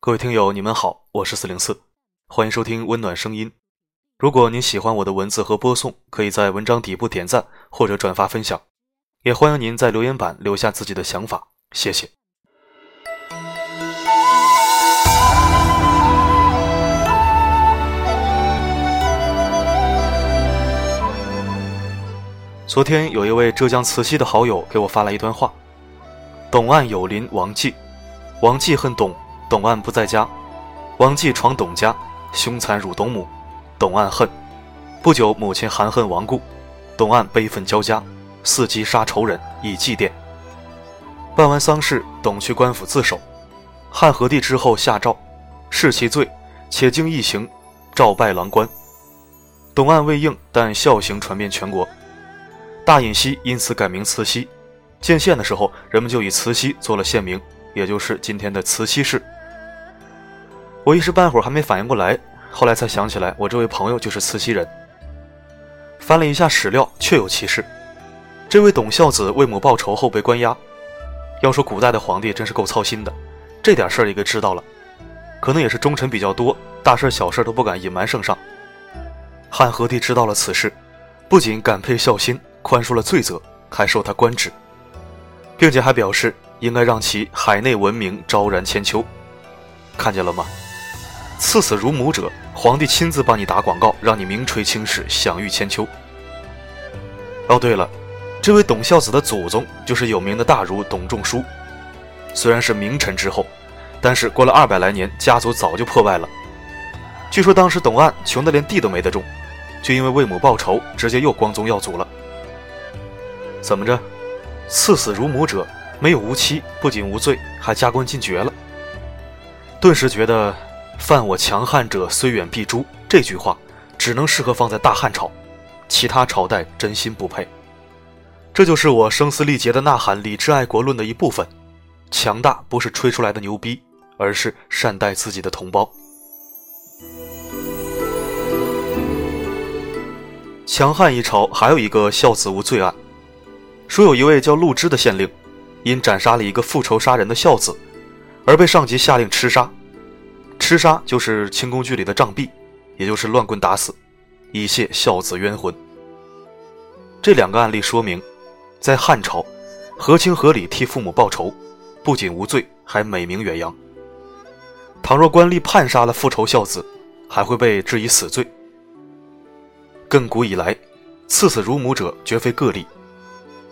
各位听友，你们好，我是四零四，欢迎收听温暖声音。如果您喜欢我的文字和播送，可以在文章底部点赞或者转发分享，也欢迎您在留言板留下自己的想法，谢谢。昨天有一位浙江慈溪的好友给我发来一段话：董岸有邻王继，王继恨董，董岸不在家，王继闯董家，凶残辱董母，董岸恨。不久，母亲含恨亡故，董岸悲愤交加，伺机杀仇人以祭奠。办完丧事，董去官府自首。汉和帝之后下诏，释其罪，且经一刑，诏拜郎官。董岸未应，但孝行传遍全国。大隐溪因此改名慈溪，建县的时候，人们就以慈溪做了县名，也就是今天的慈溪市。我一时半会儿还没反应过来，后来才想起来，我这位朋友就是慈溪人。翻了一下史料，确有其事。这位董孝子为母报仇后被关押。要说古代的皇帝真是够操心的，这点事儿也给知道了。可能也是忠臣比较多，大事小事都不敢隐瞒圣上。汉和帝知道了此事，不仅感佩孝心。宽恕了罪责，还授他官职，并且还表示应该让其海内闻名，昭然千秋。看见了吗？赐死如母者，皇帝亲自帮你打广告，让你名垂青史，享誉千秋。哦，对了，这位董孝子的祖宗就是有名的大儒董仲舒。虽然是名臣之后，但是过了二百来年，家族早就破败了。据说当时董岸穷得连地都没得种，就因为为母报仇，直接又光宗耀祖了。怎么着？赐死如母者没有无妻，不仅无罪，还加官进爵了。顿时觉得“犯我强汉者，虽远必诛”这句话只能适合放在大汉朝，其他朝代真心不配。这就是我声嘶力竭的呐喊“理智爱国论”的一部分。强大不是吹出来的牛逼，而是善待自己的同胞。强汉一朝还有一个孝子无罪案。说有一位叫陆之的县令，因斩杀了一个复仇杀人的孝子，而被上级下令吃杀。吃杀就是清宫剧里的杖毙，也就是乱棍打死，以泄孝子冤魂。这两个案例说明，在汉朝，合情合理替父母报仇，不仅无罪，还美名远扬。倘若官吏判杀了复仇孝子，还会被治以死罪。亘古以来，赐死乳母者绝非个例。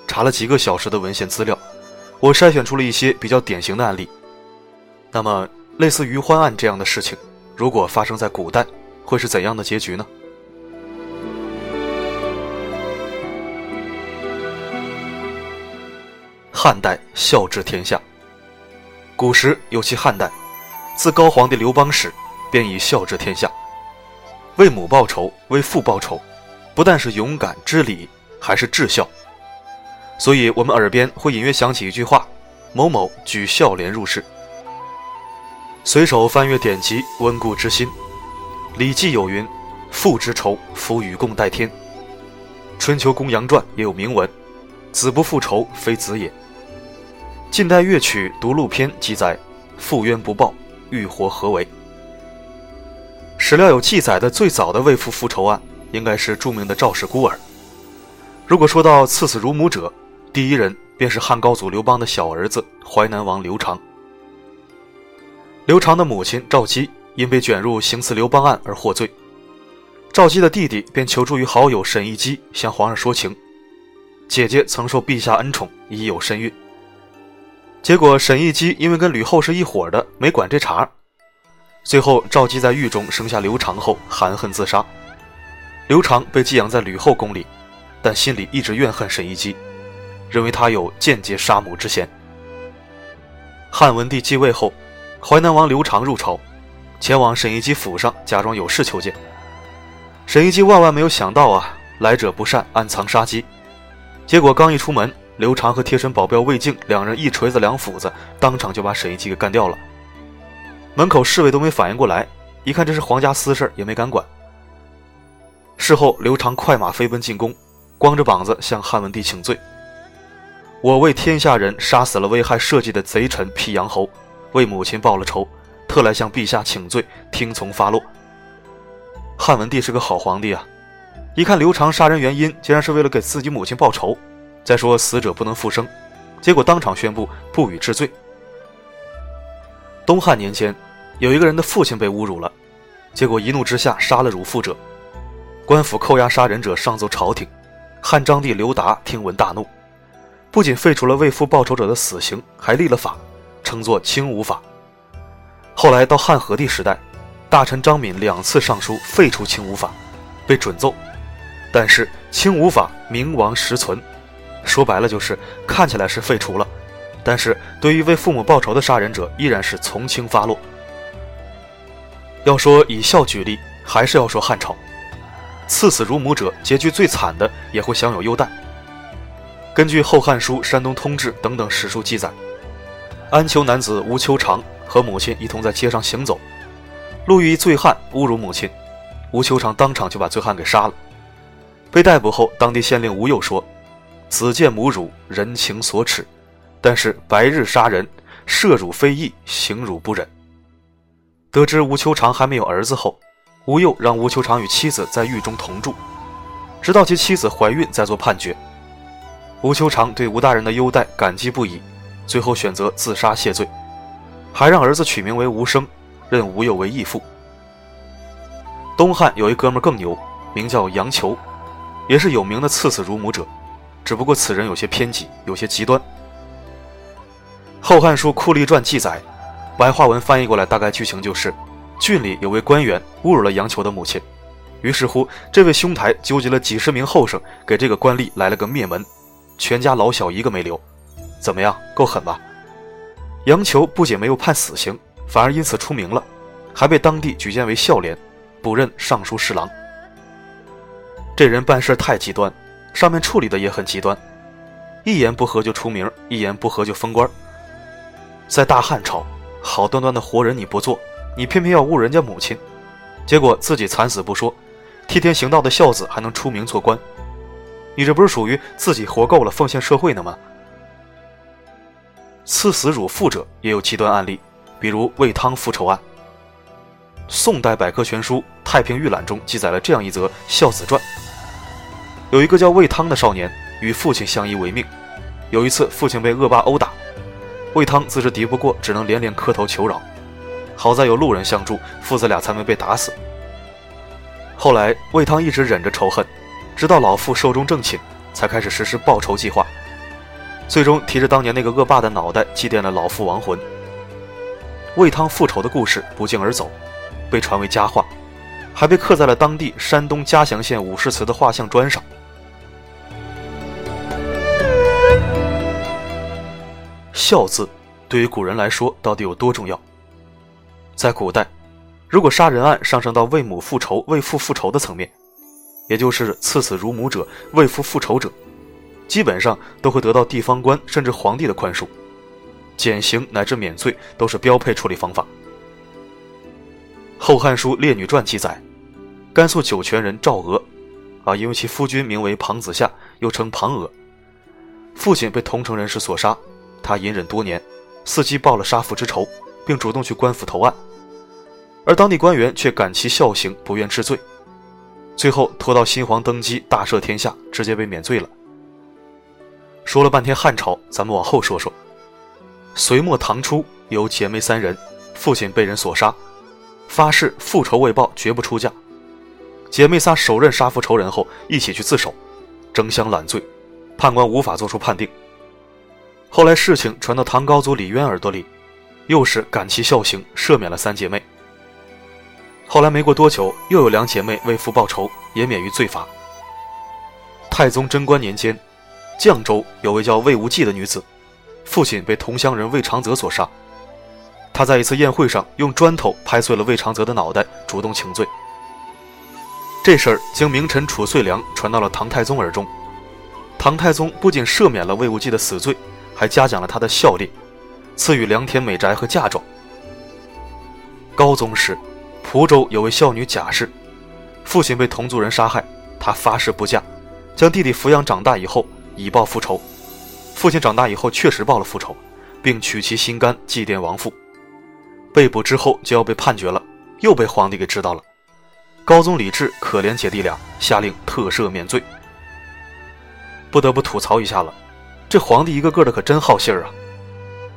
查了几个小时的文献资料，我筛选出了一些比较典型的案例。那么，类似于欢案这样的事情，如果发生在古代，会是怎样的结局呢？汉代孝治天下，古时尤其汉代，自高皇帝刘邦始，便以孝治天下，为母报仇，为父报仇，不但是勇敢知礼，还是至孝。所以，我们耳边会隐约响起一句话：“某某举孝廉入仕。”随手翻阅典籍，温故知新。《礼记》有云：“父之仇，夫与共戴天。”《春秋公羊传》也有铭文：“子不复仇，非子也。”近代乐曲《独鹿篇》记载：“父冤不报，欲活何为？”史料有记载的最早的为父复仇案，应该是著名的赵氏孤儿。如果说到赐死如母者，第一人便是汉高祖刘邦的小儿子淮南王刘长。刘长的母亲赵姬因被卷入行刺刘邦案而获罪，赵姬的弟弟便求助于好友沈亦基向皇上说情。姐姐曾受陛下恩宠，已有身孕。结果沈亦基因为跟吕后是一伙的，没管这茬。最后赵姬在狱中生下刘长后含恨自杀。刘长被寄养在吕后宫里，但心里一直怨恨沈亦基。认为他有间接杀母之嫌。汉文帝继位后，淮南王刘长入朝，前往沈一基府上假装有事求见。沈一基万万没有想到啊，来者不善，暗藏杀机。结果刚一出门，刘长和贴身保镖魏静两人一锤子两斧子，当场就把沈一基给干掉了。门口侍卫都没反应过来，一看这是皇家私事也没敢管。事后，刘长快马飞奔进宫，光着膀子向汉文帝请罪。我为天下人杀死了危害社稷的贼臣辟阳侯，为母亲报了仇，特来向陛下请罪，听从发落。汉文帝是个好皇帝啊，一看刘长杀人原因竟然是为了给自己母亲报仇，再说死者不能复生，结果当场宣布不予治罪。东汉年间，有一个人的父亲被侮辱了，结果一怒之下杀了辱父者，官府扣押杀人者上奏朝廷，汉章帝刘达听闻大怒，不仅废除了为父报仇者的死刑，还立了法，称作轻武法。后来到汉和帝时代。大臣张敏两次上书废除轻武法，被准奏，但是轻武法名亡实存，说白了就是看起来是废除了，但是对于为父母报仇的杀人者依然是从轻发落。要说以孝举例，还是要说汉朝，赐死乳母者结局最惨的也会享有优待。根据《后汉书》《山东通志》等等史书记载，安丘男子吴秋长和母亲一同在街上行走。路遇一醉汉侮辱母亲，吴秋长当场就把醉汉给杀了。被逮捕后，当地县令吴佑说：“子见母辱，人情所耻，但是白日杀人，涉辱非义，行辱不忍。”得知吴秋长还没有儿子后，吴佑让吴秋长与妻子在狱中同住，直到其妻子怀孕再做判决。吴秋长对吴大人的优待感激不已，最后选择自杀谢罪，还让儿子取名为吴生。认吴佑为义父。东汉有一哥们更牛，名叫杨球，也是有名的刺死乳母者，只不过此人有些偏激，有些极端。《后汉书·酷吏传》记载，白话文翻译过来，大概剧情就是：郡里有位官员侮辱了杨球的母亲，于是乎，这位兄台纠集了几十名后生，给这个官吏来了个灭门，全家老小一个没留。怎么样，够狠吧？杨球不仅没有判死刑。反而因此出名了，还被当地举荐为孝廉，补任尚书侍郎。这人办事太极端，上面处理的也很极端，一言不合就出名，一言不合就封官。在大汉朝，好端端的活人你不做，你偏偏要侮人家母亲，结果自己惨死不说，替天行道的孝子还能出名做官，你这不是属于自己活够了奉献社会呢吗？赐死辱父者也有极端案例。比如魏汤复仇案，宋代百科全书《太平御览》中记载了这样一则孝子传：有一个叫魏汤的少年，与父亲相依为命。有一次，父亲被恶霸殴打，魏汤自知敌不过，只能连连磕头求饶。好在有路人相助，父子俩才没被打死。后来，魏汤一直忍着仇恨，直到老父寿终正寝，才开始实施报仇计划。最终，提着当年那个恶霸的脑袋，祭奠了老父亡魂。为汤复仇的故事不胫而走，被传为佳话，还被刻在了当地山东嘉祥县武士祠的画像砖上。孝字对于古人来说到底有多重要？在古代，如果杀人案上升到为母复仇、为父复仇的层面，也就是赐死乳母者、为父复仇者，基本上都会得到地方官甚至皇帝的宽恕。减刑乃至免罪都是标配处理方法。《后汉书·列女传》记载，甘肃酒泉人赵娥，啊，因为其夫君名为庞子夏，又称庞娥，父亲被同城人士所杀，他隐忍多年，伺机报了杀父之仇，并主动去官府投案，而当地官员却感其孝行，不愿治罪，最后拖到新皇登基，大赦天下，直接被免罪了。说了半天汉朝，咱们往后说说。隋末唐初有姐妹三人，父亲被人所杀，发誓复仇未报绝不出嫁。姐妹仨手刃杀父仇人后，一起去自首，争相揽罪，判官无法作出判定。后来事情传到唐高祖李渊耳朵里，又是感其孝行，赦免了三姐妹。后来没过多久，又有两姐妹为父报仇，也免于罪罚。太宗贞观年间，绛州有位叫魏无忌的女子。父亲被同乡人魏长泽所杀，她在一次宴会上用砖头拍碎了魏长泽的脑袋，主动请罪。这事儿经名臣褚遂良传到了唐太宗耳中，唐太宗不仅赦免了魏无忌的死罪，还嘉奖了他的孝烈，赐予良田美宅和嫁妆。高宗时，蒲州有位孝女贾氏，父亲被同族人杀害，她发誓不嫁，将弟弟抚养长大以后，以报复仇。父亲长大以后确实报了复仇，并取其心肝祭奠亡父。被捕之后就要被判决了，又被皇帝给知道了。高宗李治可怜姐弟俩，下令特赦免罪。不得不吐槽一下了，这皇帝一个个的可真好信儿啊！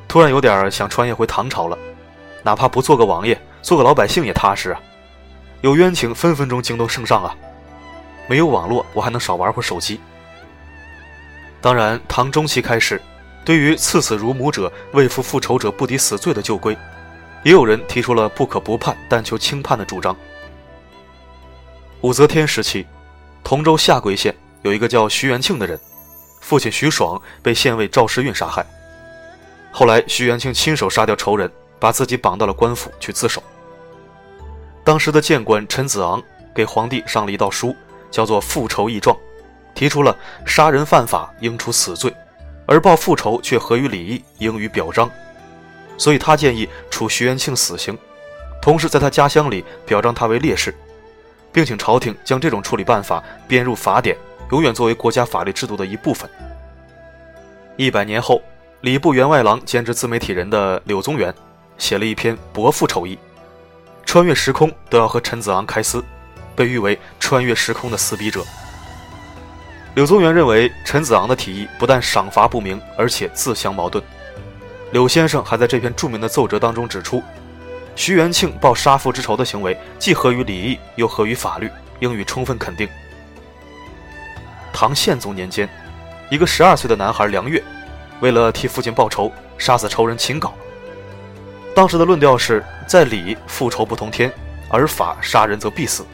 突然有点想穿越回唐朝了，哪怕不做个王爷，做个老百姓也踏实啊！有冤情分分钟惊动圣上啊！没有网络，我还能少玩会手机。当然，唐中期开始，对于赐死如母者、为父复仇者不抵死罪的旧规，也有人提出了不可不判，但求轻判的主张。武则天时期，同州下桂县有一个叫徐元庆的人，父亲徐爽被县尉赵世运杀害。后来，徐元庆亲手杀掉仇人，把自己绑到了官府去自首。当时的谏官陈子昂给皇帝上了一道书，叫做《复仇议状》，提出了杀人犯法应处死罪，而报复仇却合于礼义，应予表彰。所以他建议处徐元庆死刑，同时在他家乡里表彰他为烈士。并请朝廷将这种处理办法编入法典，永远作为国家法律制度的一部分。一百年后，礼部员外郎兼职自媒体人的柳宗元写了一篇《伯父仇议》，穿越时空都要和陈子昂开撕，被誉为穿越时空的撕逼者。柳宗元认为陈子昂的提议不但赏罚不明，而且自相矛盾。柳先生还在这篇著名的奏折当中指出。徐元庆报杀父之仇的行为，既合于礼义，又合于法律，应予充分肯定。唐宪宗年间，一个十二岁的男孩梁月，为了替父亲报仇，杀死仇人秦镐。当时的论调是在礼复仇不同天，而法杀人则必死。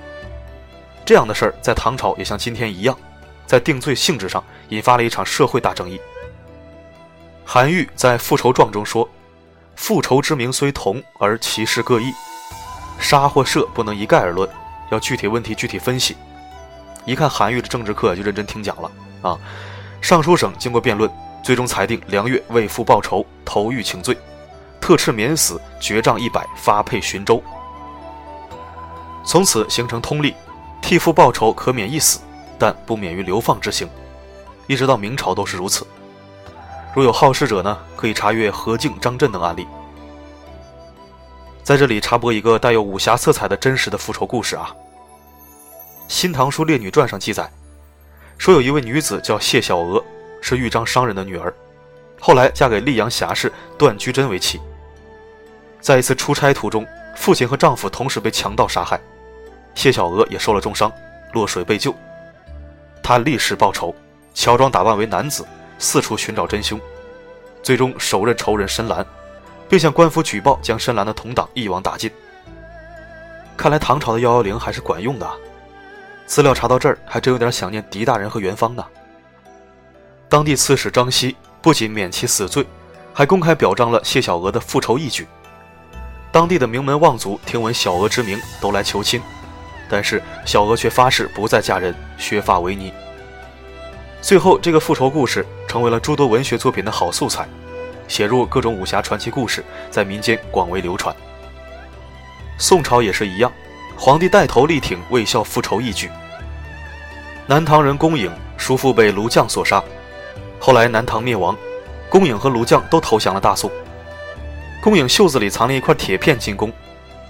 这样的事儿在唐朝也像今天一样，在定罪性质上引发了一场社会大争议。韩愈在《复仇状》中说。复仇之名虽同，而其事各异。杀或赦不能一概而论，要具体问题具体分析。一看韩愈的政治课就认真听讲了啊！尚书省经过辩论，最终裁定梁月为父报仇，投狱请罪，特敕免死，爵杖一百，发配寻州。从此形成通例：替父报仇可免一死，但不免于流放之刑。一直到明朝都是如此。如有好事者呢，可以查阅何敬、张震等案例。在这里插播一个带有武侠色彩的真实的复仇故事啊，《新唐书列女传》上记载，说有一位女子叫谢小娥，是豫章商人的女儿，后来嫁给溧阳侠士段居贞为妻。在一次出差途中，父亲和丈夫同时被强盗杀害，谢小娥也受了重伤，落水被救。他立誓报仇，乔装打扮为男子。四处寻找真凶，最终手刃仇人深蓝，并向官府举报，将深蓝的同党一网打尽。看来唐朝的幺幺零还是管用的。资料查到这儿，还真有点想念狄大人和元芳呢。当地刺史张熙不仅免其死罪，还公开表彰了谢小娥的复仇义举。当地的名门望族听闻小娥之名，都来求亲，但是小娥却发誓不再嫁人，削发为尼。最后，这个复仇故事成为了诸多文学作品的好素材，写入各种武侠传奇故事，在民间广为流传。宋朝也是一样，皇帝带头力挺为孝复仇义举。南唐人公颖叔父被卢将所杀，后来南唐灭亡，公颖和卢将都投降了大宋。公颖袖子里藏了一块铁片进宫，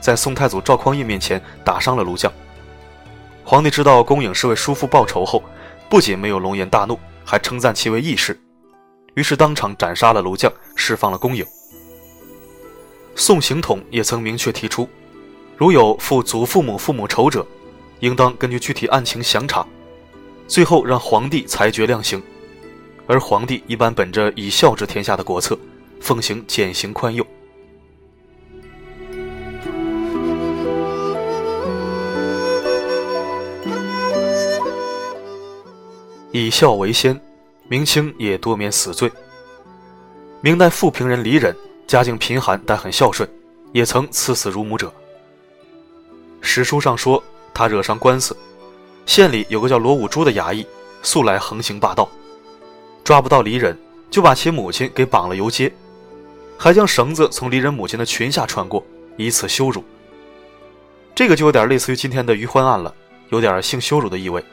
在宋太祖赵匡胤面前打伤了卢将。皇帝知道公颖是为叔父报仇后。不仅没有龙颜大怒，还称赞其为义士，于是当场斩杀了卢将，释放了公颖。宋刑统也曾明确提出，如有负祖父母父母仇者，应当根据具体案情详查，最后让皇帝裁决量刑。而皇帝一般本着以孝治天下的国策，奉行减刑宽宥。以孝为先，明清也多免死罪。明代富平人李忍家境贫寒，但很孝顺，也曾赐死如母者。史书上说他惹上官司，县里有个叫罗武珠的衙役，素来横行霸道，抓不到李忍，就把其母亲给绑了游街，还将绳子从李忍母亲的裙下穿过，以此羞辱。这个就有点类似于今天的余欢案了，有点性羞辱的意味。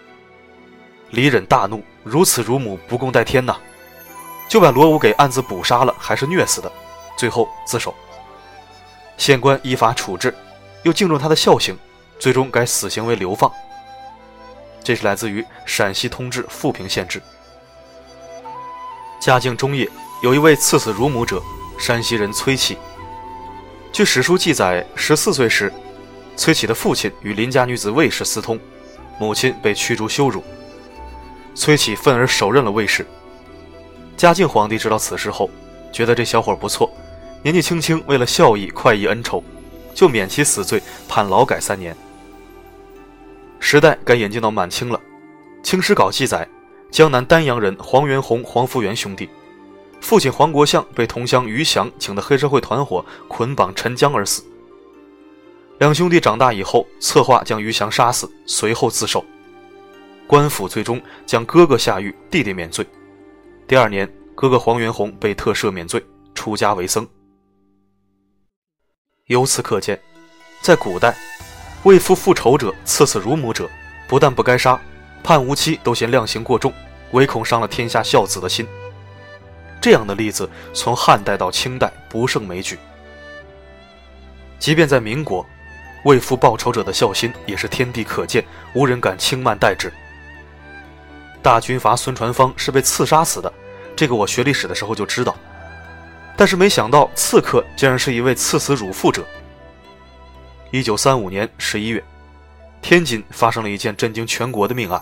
李忍大怒，如此乳母不共戴天呐，就把罗武给暗自捕杀了，还是虐死的，最后自首。县官依法处置，又敬重他的孝行，最终改死刑为流放。这是来自于陕西通志富平县志。嘉靖中叶，有一位赐死乳母者，山西人崔启。据史书记载，十四岁时，崔启的父亲与邻家女子魏氏私通，母亲被驱逐羞辱。崔启愤而手刃了魏氏。嘉靖皇帝知道此事后，觉得这小伙不错，年纪轻轻，为了孝义快意恩仇，就免其死罪，判劳改三年。时代该演进到满清了，《清史稿》记载。江南丹阳人黄元洪、黄福元兄弟，父亲黄国相被同乡于祥请的黑社会团伙捆绑沉江而死。两兄弟长大以后，策划将于祥杀死，随后自首。官府最终将哥哥下狱，弟弟免罪。第二年，哥哥黄元宏被特赦免罪，出家为僧。由此可见，在古代，为父复仇者、赐死乳母者，不但不该杀。判无期都嫌量刑过重，唯恐伤了天下孝子的心。这样的例子从汉代到清代不胜枚举。即便在民国，为父报仇者的孝心也是天地可见，无人敢轻慢待之。大军阀孙传芳是被刺杀死的，这个我学历史的时候就知道，但是没想到刺客竟然是一位刺死乳妇者。一九三五年十一月，天津发生了一件震惊全国的命案。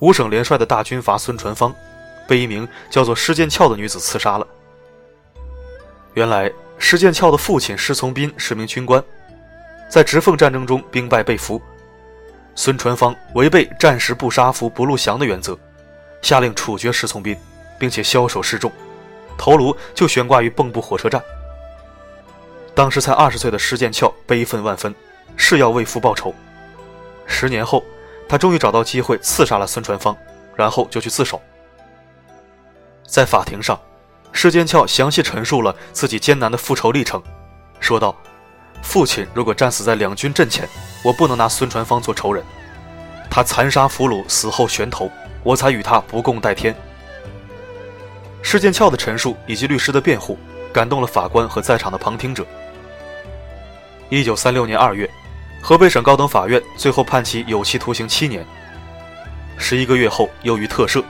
五省联帅的大军阀孙传芳，被一名叫做施剑翘的女子刺杀了。原来施剑翘的父亲施从斌是名军官，在直奉战争中兵败被俘。孙传芳违背“战时不杀俘不录降”的原则，下令处决施从斌，并且枭首示众，头颅就悬挂于蚌埠火车站。当时才二十岁的施剑翘悲愤万分，誓要为父报仇。十年后。他终于找到机会刺杀了孙传芳，然后就去自首。在法庭上，施剑翘详细陈述了自己艰难的复仇历程，说道：“父亲如果战死在两军阵前，我不能拿孙传芳做仇人。他残杀俘虏，死后悬头，我才与他不共戴天。”施剑翘的陈述以及律师的辩护，感动了法官和在场的旁听者。一九三六年二月。河北省高等法院最后判其有期徒刑七年。十一个月后，又于特赦。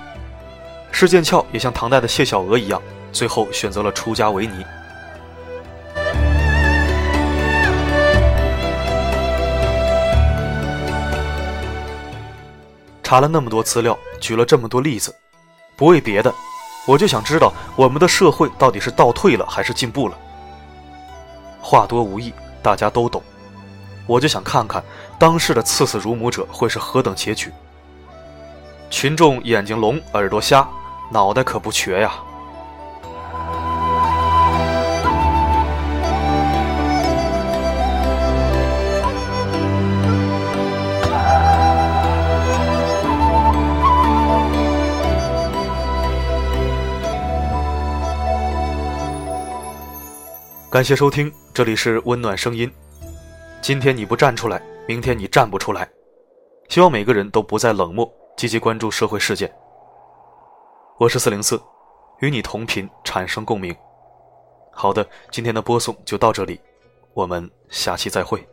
施剑翘也像唐代的谢小娥一样，最后选择了出家为尼。查了那么多资料，举了这么多例子，不为别的，我就想知道我们的社会到底是倒退了还是进步了。话多无益，大家都懂。我就想看看当世的刺死乳母者会是何等结局。群众眼睛聋，耳朵瞎，脑袋可不瘸呀。感谢收听，这里是温暖声音。今天你不站出来，明天你站不出来。希望每个人都不再冷漠，积极关注社会事件。我是四零四，与你同频，产生共鸣。好的，今天的播送就到这里，我们下期再会。